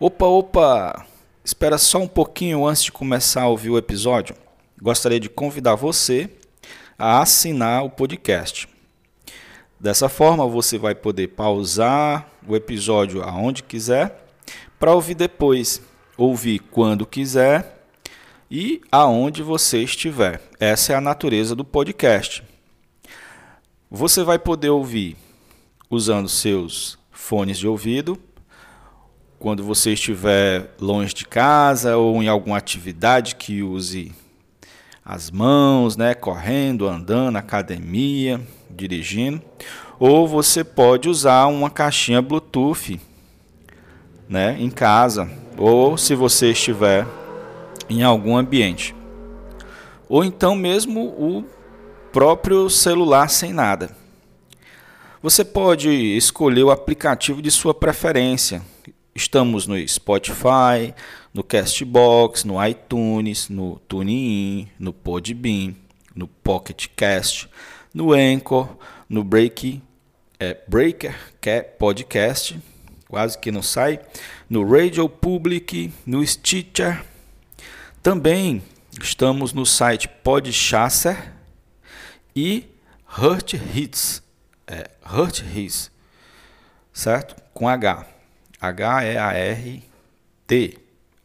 Opa, opa! Espera só um pouquinho antes de começar a ouvir o episódio. Gostaria de convidar você a assinar o podcast. Dessa forma, você vai poder pausar o episódio aonde quiser para ouvir depois, ouvir quando quiser e aonde você estiver. Essa é a natureza do podcast. Você vai poder ouvir usando seus fones de ouvido quando você estiver longe de casa ou em alguma atividade que use as mãos, né, correndo, andando, academia, dirigindo, ou você pode usar uma caixinha Bluetooth, né, em casa, ou se você estiver em algum ambiente. Ou então mesmo o próprio celular sem nada. Você pode escolher o aplicativo de sua preferência. Estamos no Spotify, no Castbox, no iTunes, no TuneIn, no Podbean, no Pocket Cast, no Anchor, no Break, é, Breaker Podcast, quase que não sai, no Radio Public, no Stitcher. Também estamos no site Podchaser e Hurt Hits, é, Hurt Hits, certo? Com H, H-E-A-R-T,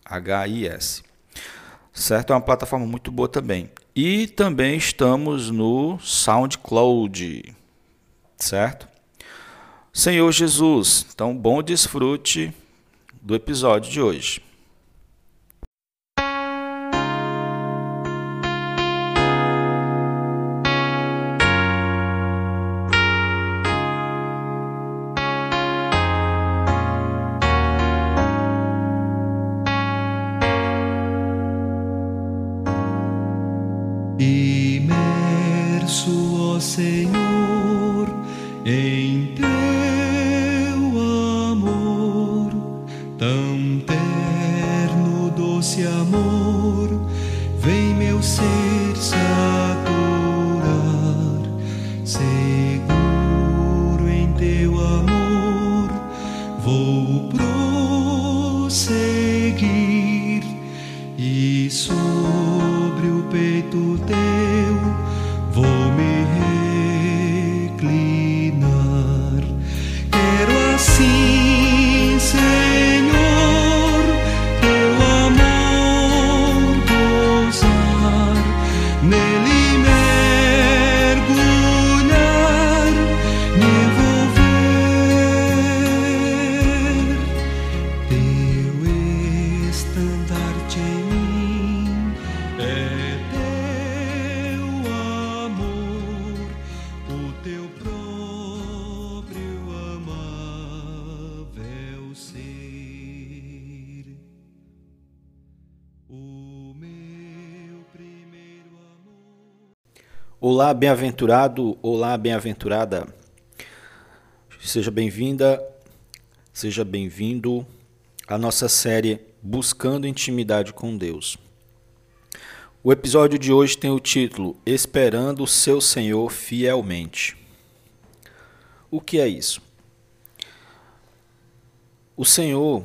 H-I-S, certo? É uma plataforma muito boa também. E também estamos no SoundCloud, certo? Senhor Jesus, então bom desfrute do episódio de hoje. Em Olá, bem-aventurado, olá, bem-aventurada. Seja bem-vinda, seja bem-vindo à nossa série Buscando Intimidade com Deus. O episódio de hoje tem o título Esperando o seu Senhor fielmente. O que é isso? O Senhor,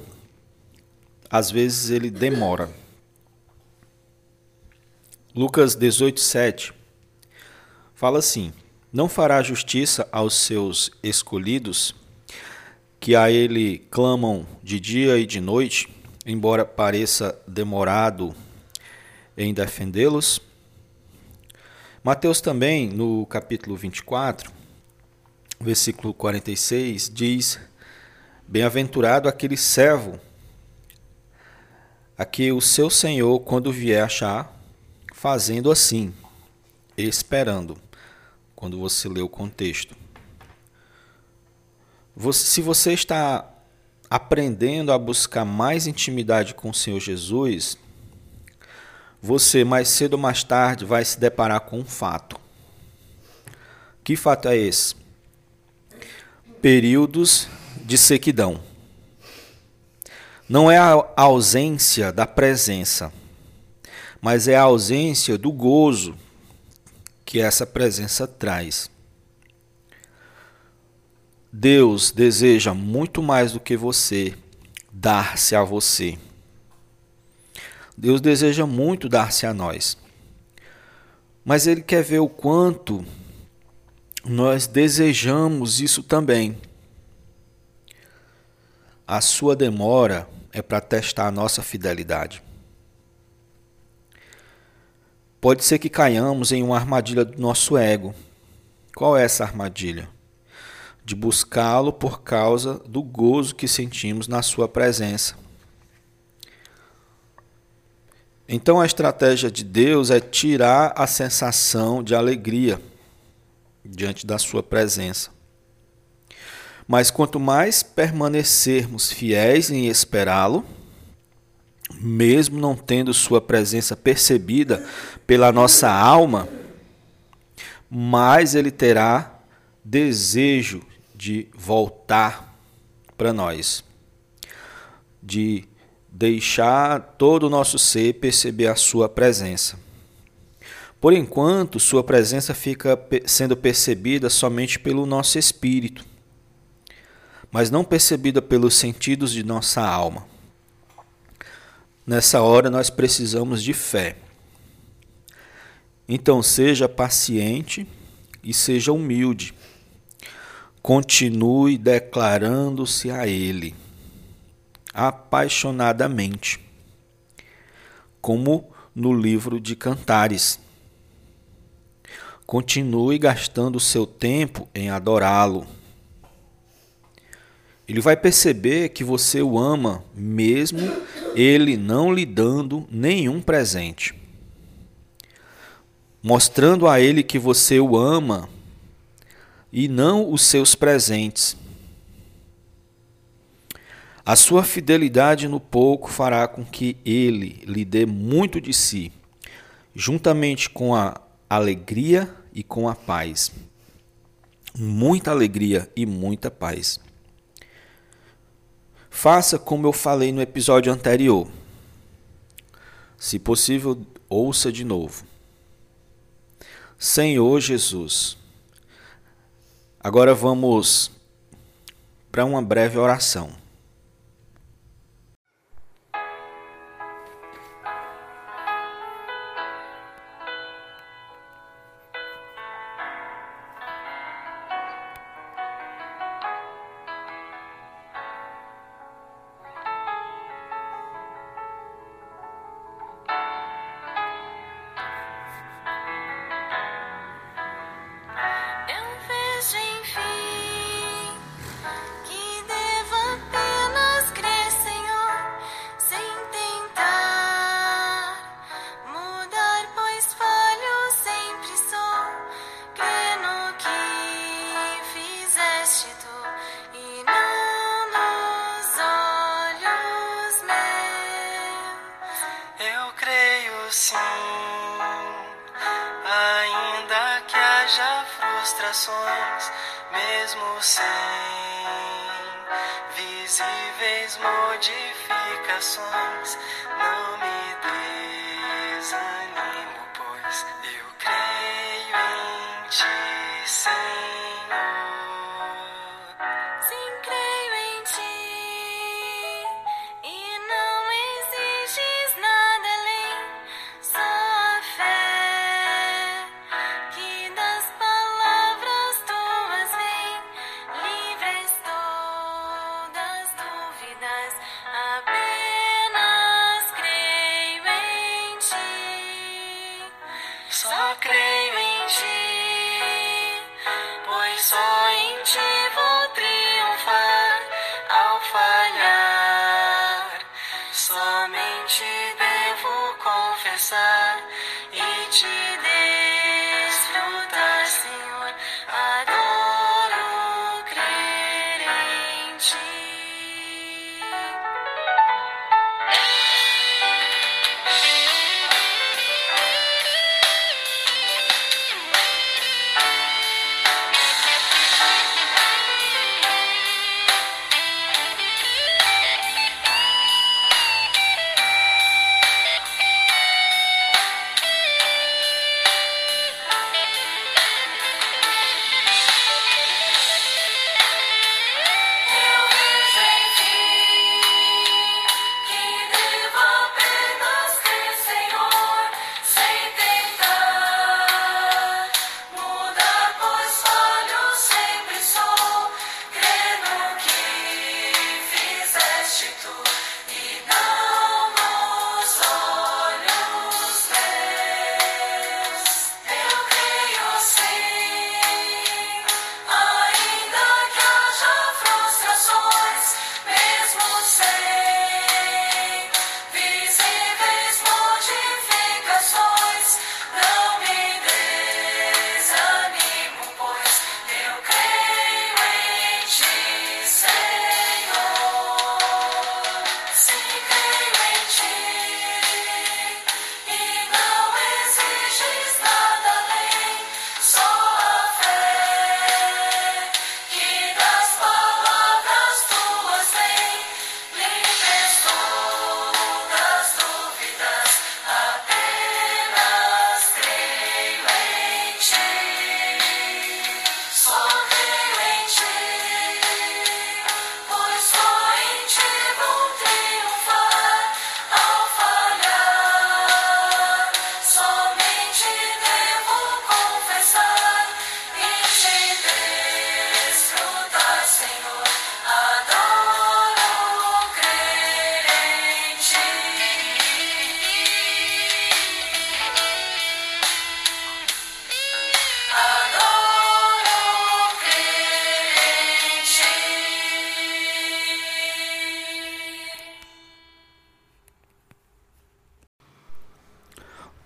às vezes, ele demora. Lucas 18:7 fala assim: Não fará justiça aos seus escolhidos, que a ele clamam de dia e de noite, embora pareça demorado em defendê-los? Mateus também, no capítulo 24, versículo 46, diz: Bem-aventurado aquele servo a que o seu senhor, quando vier achar, fazendo assim, esperando, quando você lê o contexto. Se você está aprendendo a buscar mais intimidade com o Senhor Jesus, você mais cedo ou mais tarde vai se deparar com um fato. Que fato é esse? Períodos de sequidão. Não é a ausência da presença, mas é a ausência do gozo que essa presença traz. Deus deseja muito mais do que você dar-se a você. Deus deseja muito dar-se a nós. Mas Ele quer ver o quanto nós desejamos isso também. A sua demora é para testar a nossa fidelidade. Pode ser que caiamos em uma armadilha do nosso ego. Qual é essa armadilha? De buscá-lo por causa do gozo que sentimos na sua presença. Então a estratégia de Deus é tirar a sensação de alegria diante da sua presença. Mas quanto mais permanecermos fiéis em esperá-lo, mesmo não tendo sua presença percebida pela nossa alma, mais ele terá desejo de voltar para nós, de deixar todo o nosso ser perceber a sua presença. Por enquanto, sua presença fica sendo percebida somente pelo nosso espírito, mas não percebida pelos sentidos de nossa alma. Nessa hora nós precisamos de fé. Então seja paciente e seja humilde. Continue declarando-se a Ele apaixonadamente, como no livro de Cantares. Continue gastando seu tempo em adorá-lo. Ele vai perceber que você o ama, mesmo ele não lhe dando nenhum presente. Mostrando a ele que você o ama e não os seus presentes. A sua fidelidade no pouco fará com que ele lhe dê muito de si, juntamente com a alegria e com a paz. Muita alegria e muita paz. Faça como eu falei no episódio anterior. Se possível, ouça de novo. Senhor Jesus. Agora vamos para uma breve oração. Modificações, não change.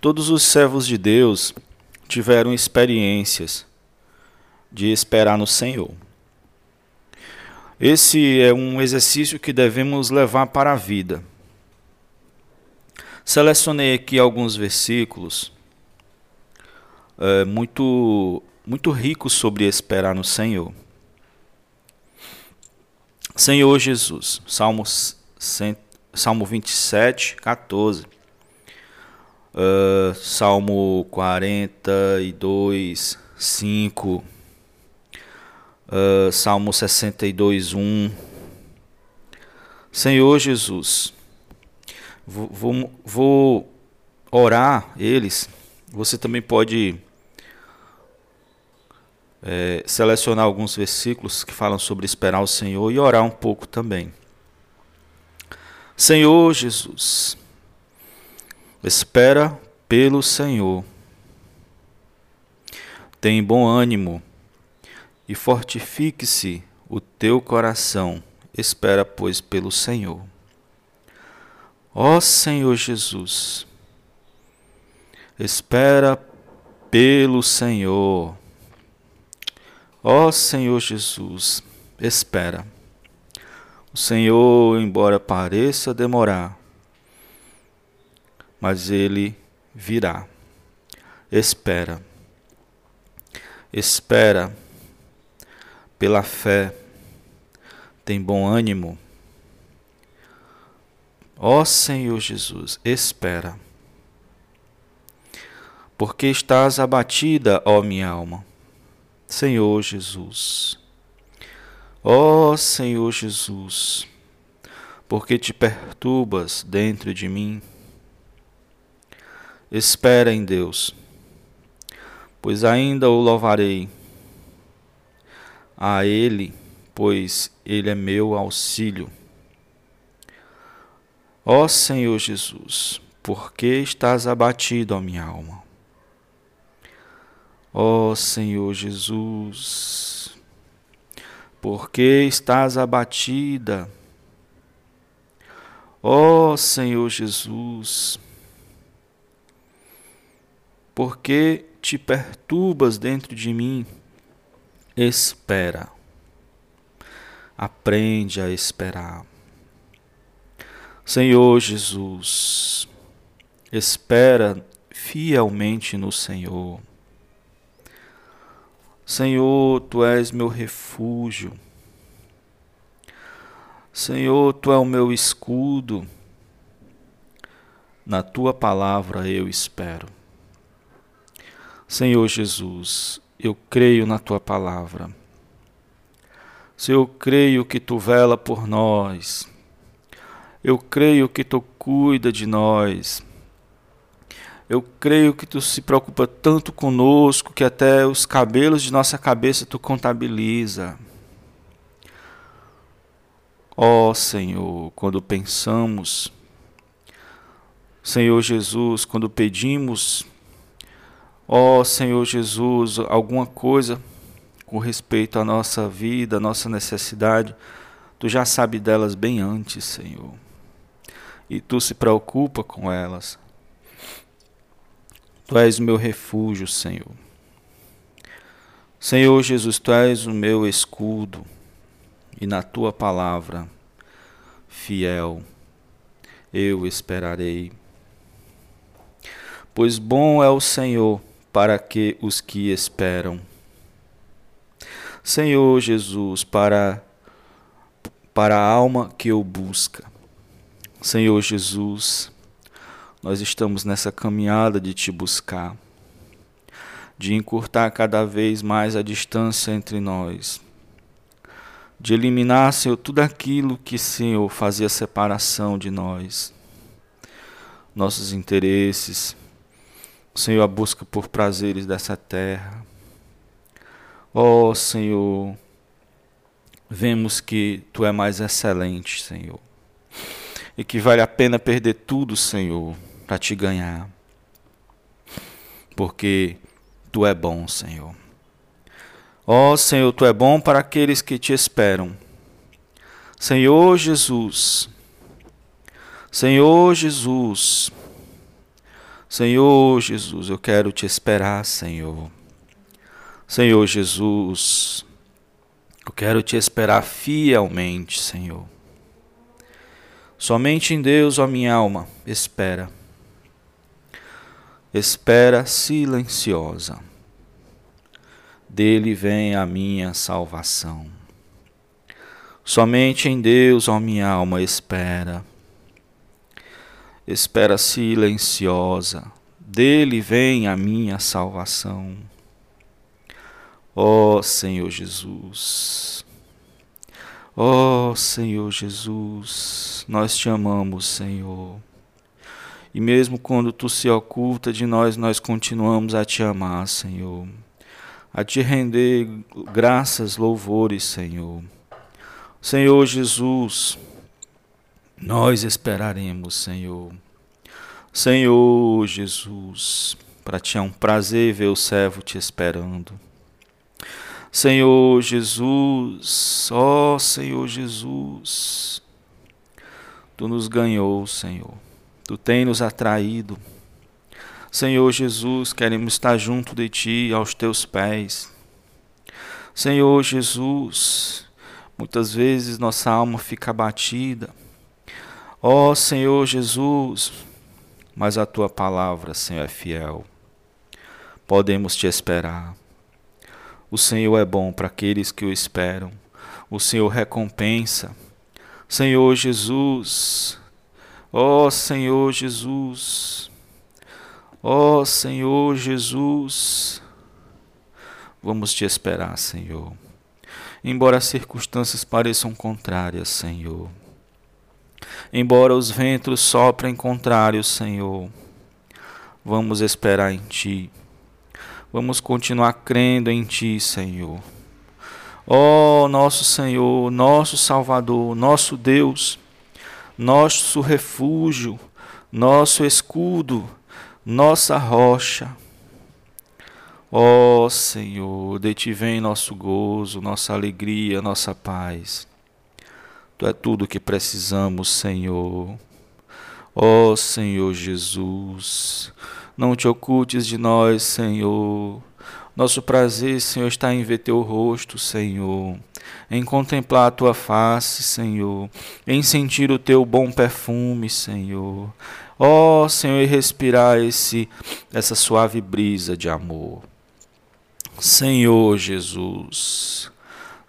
Todos os servos de Deus tiveram experiências de esperar no Senhor. Esse é um exercício que devemos levar para a vida. Selecionei aqui alguns versículos é, muito, muito ricos sobre esperar no Senhor. Senhor Jesus, Salmos, Salmo 27, 14. Uh, Salmo 42, 5. Uh, Salmo 62, 1. Senhor Jesus, vou, vou, vou orar eles. Você também pode é, selecionar alguns versículos que falam sobre esperar o Senhor e orar um pouco também. Senhor Jesus, espera pelo Senhor. Tem bom ânimo e fortifique-se o teu coração. Espera, pois, pelo Senhor. Ó Senhor Jesus, espera pelo Senhor. Ó Senhor Jesus, espera. O Senhor, embora pareça demorar, mas ele virá. Espera. Espera pela fé. Tem bom ânimo. Ó Senhor Jesus, espera. Porque estás abatida, ó minha alma. Senhor Jesus. Ó Senhor Jesus, porque te perturbas dentro de mim? Espera em Deus, pois ainda o louvarei. A Ele, pois Ele é meu auxílio. Ó Senhor Jesus, por que estás abatido, ó minha alma? Ó Senhor Jesus, por que estás abatida? Ó Senhor Jesus, por que te perturbas dentro de mim? Espera, aprende a esperar. Senhor Jesus, espera fielmente no Senhor. Senhor, tu és meu refúgio. Senhor, tu é o meu escudo. Na tua palavra eu espero. Senhor Jesus, eu creio na tua palavra. Senhor, eu creio que tu vela por nós. Eu creio que tu cuida de nós. Eu creio que tu se preocupa tanto conosco que até os cabelos de nossa cabeça tu contabiliza. Ó oh, Senhor, quando pensamos, Senhor Jesus, quando pedimos, ó oh, Senhor Jesus, alguma coisa com respeito à nossa vida, à nossa necessidade, tu já sabe delas bem antes, Senhor. E tu se preocupa com elas. Tu és o meu refúgio, Senhor. Senhor Jesus, tu és o meu escudo, e na tua palavra, fiel, eu esperarei. Pois bom é o Senhor para que os que esperam. Senhor Jesus, para, para a alma que o busca. Senhor Jesus, nós estamos nessa caminhada de te buscar, de encurtar cada vez mais a distância entre nós, de eliminar, Senhor, tudo aquilo que, Senhor, fazia separação de nós, nossos interesses, Senhor, a busca por prazeres dessa terra. Ó oh, Senhor, vemos que Tu é mais excelente, Senhor, e que vale a pena perder tudo, Senhor para te ganhar. Porque tu é bom, Senhor. Ó oh, Senhor, tu é bom para aqueles que te esperam. Senhor Jesus, Senhor Jesus, Senhor Jesus, eu quero te esperar, Senhor. Senhor Jesus, eu quero te esperar fielmente, Senhor. Somente em Deus, ó minha alma, espera. Espera silenciosa. Dele vem a minha salvação. Somente em Deus, ó minha alma, espera. Espera silenciosa. Dele vem a minha salvação. Ó Senhor Jesus. Ó Senhor Jesus, nós te amamos, Senhor. E mesmo quando tu se oculta de nós, nós continuamos a te amar, Senhor. A te render graças, louvores, Senhor. Senhor Jesus, nós esperaremos, Senhor. Senhor Jesus, para ti é um prazer ver o servo te esperando. Senhor Jesus, ó Senhor Jesus, tu nos ganhou, Senhor. Tu tem nos atraído. Senhor Jesus, queremos estar junto de ti, aos teus pés. Senhor Jesus, Muitas vezes nossa alma fica abatida. Ó oh, Senhor Jesus, mas a tua palavra, Senhor, é fiel. Podemos te esperar. O Senhor é bom para aqueles que o esperam. O Senhor recompensa. Senhor Jesus, ó oh, Senhor Jesus, ó oh, Senhor Jesus, vamos te esperar, Senhor embora as circunstâncias pareçam contrárias, Senhor. Embora os ventos soprem contrários, Senhor, vamos esperar em Ti. Vamos continuar crendo em Ti, Senhor. Ó oh, nosso Senhor, nosso Salvador, nosso Deus, nosso refúgio, nosso escudo, nossa rocha. Ó oh, Senhor, de ti vem nosso gozo, nossa alegria, nossa paz. Tu é tudo o que precisamos, Senhor. Ó oh, Senhor Jesus, não te ocultes de nós, Senhor. Nosso prazer, Senhor, está em ver teu rosto, Senhor, em contemplar a tua face, Senhor, em sentir o teu bom perfume, Senhor. Ó oh, Senhor, e respirar esse essa suave brisa de amor. Senhor Jesus,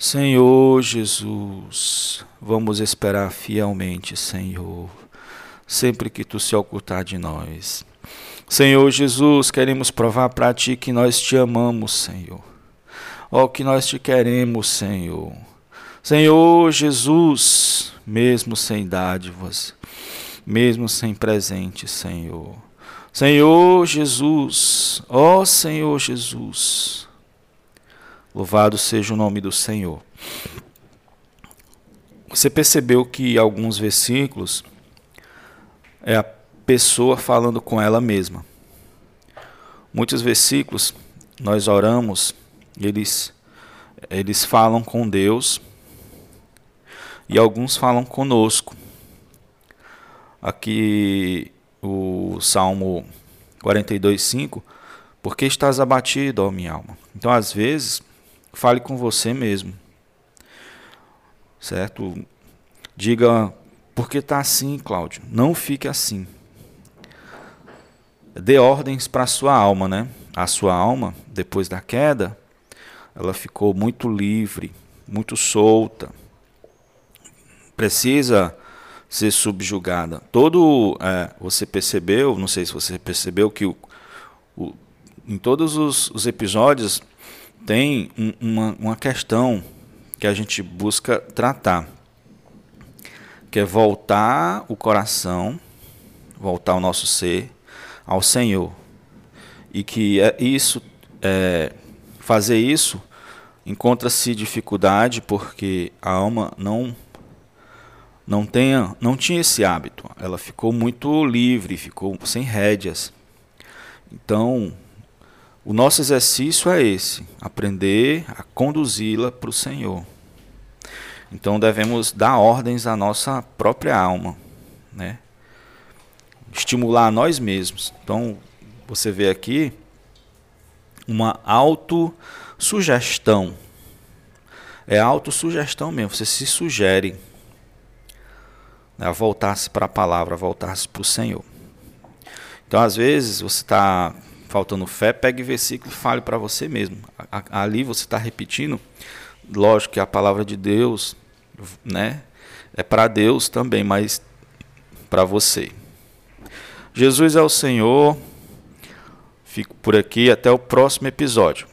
Senhor Jesus, vamos esperar fielmente, Senhor, sempre que tu se ocultar de nós. Senhor Jesus, queremos provar para ti que nós te amamos, Senhor. Ó, que nós te queremos, Senhor. Senhor Jesus, mesmo sem dádivas, mesmo sem presente, Senhor. Senhor Jesus, ó Senhor Jesus, Louvado seja o nome do Senhor. Você percebeu que alguns versículos é a pessoa falando com ela mesma. Muitos versículos nós oramos, eles eles falam com Deus e alguns falam conosco. Aqui o Salmo 42:5, porque estás abatido, ó minha alma. Então, às vezes, Fale com você mesmo. Certo? Diga, por que está assim, Cláudio? Não fique assim. Dê ordens para a sua alma, né? A sua alma, depois da queda, ela ficou muito livre, muito solta. Precisa ser subjugada. Todo, é, você percebeu, não sei se você percebeu que o, o, em todos os, os episódios tem um, uma, uma questão que a gente busca tratar, que é voltar o coração, voltar o nosso ser ao Senhor. E que é isso, é, fazer isso encontra-se dificuldade porque a alma não não tenha, não tinha esse hábito. Ela ficou muito livre, ficou sem rédeas. Então, o nosso exercício é esse: aprender a conduzi-la para o Senhor. Então devemos dar ordens à nossa própria alma, né? estimular a nós mesmos. Então, você vê aqui uma autossugestão. É autossugestão mesmo, você se sugere né, a voltar-se para a palavra, a voltar-se para o Senhor. Então, às vezes, você está faltando fé, pegue versículo e fale para você mesmo. Ali você está repetindo, lógico que a palavra de Deus, né, é para Deus também, mas para você. Jesus é o Senhor. Fico por aqui até o próximo episódio.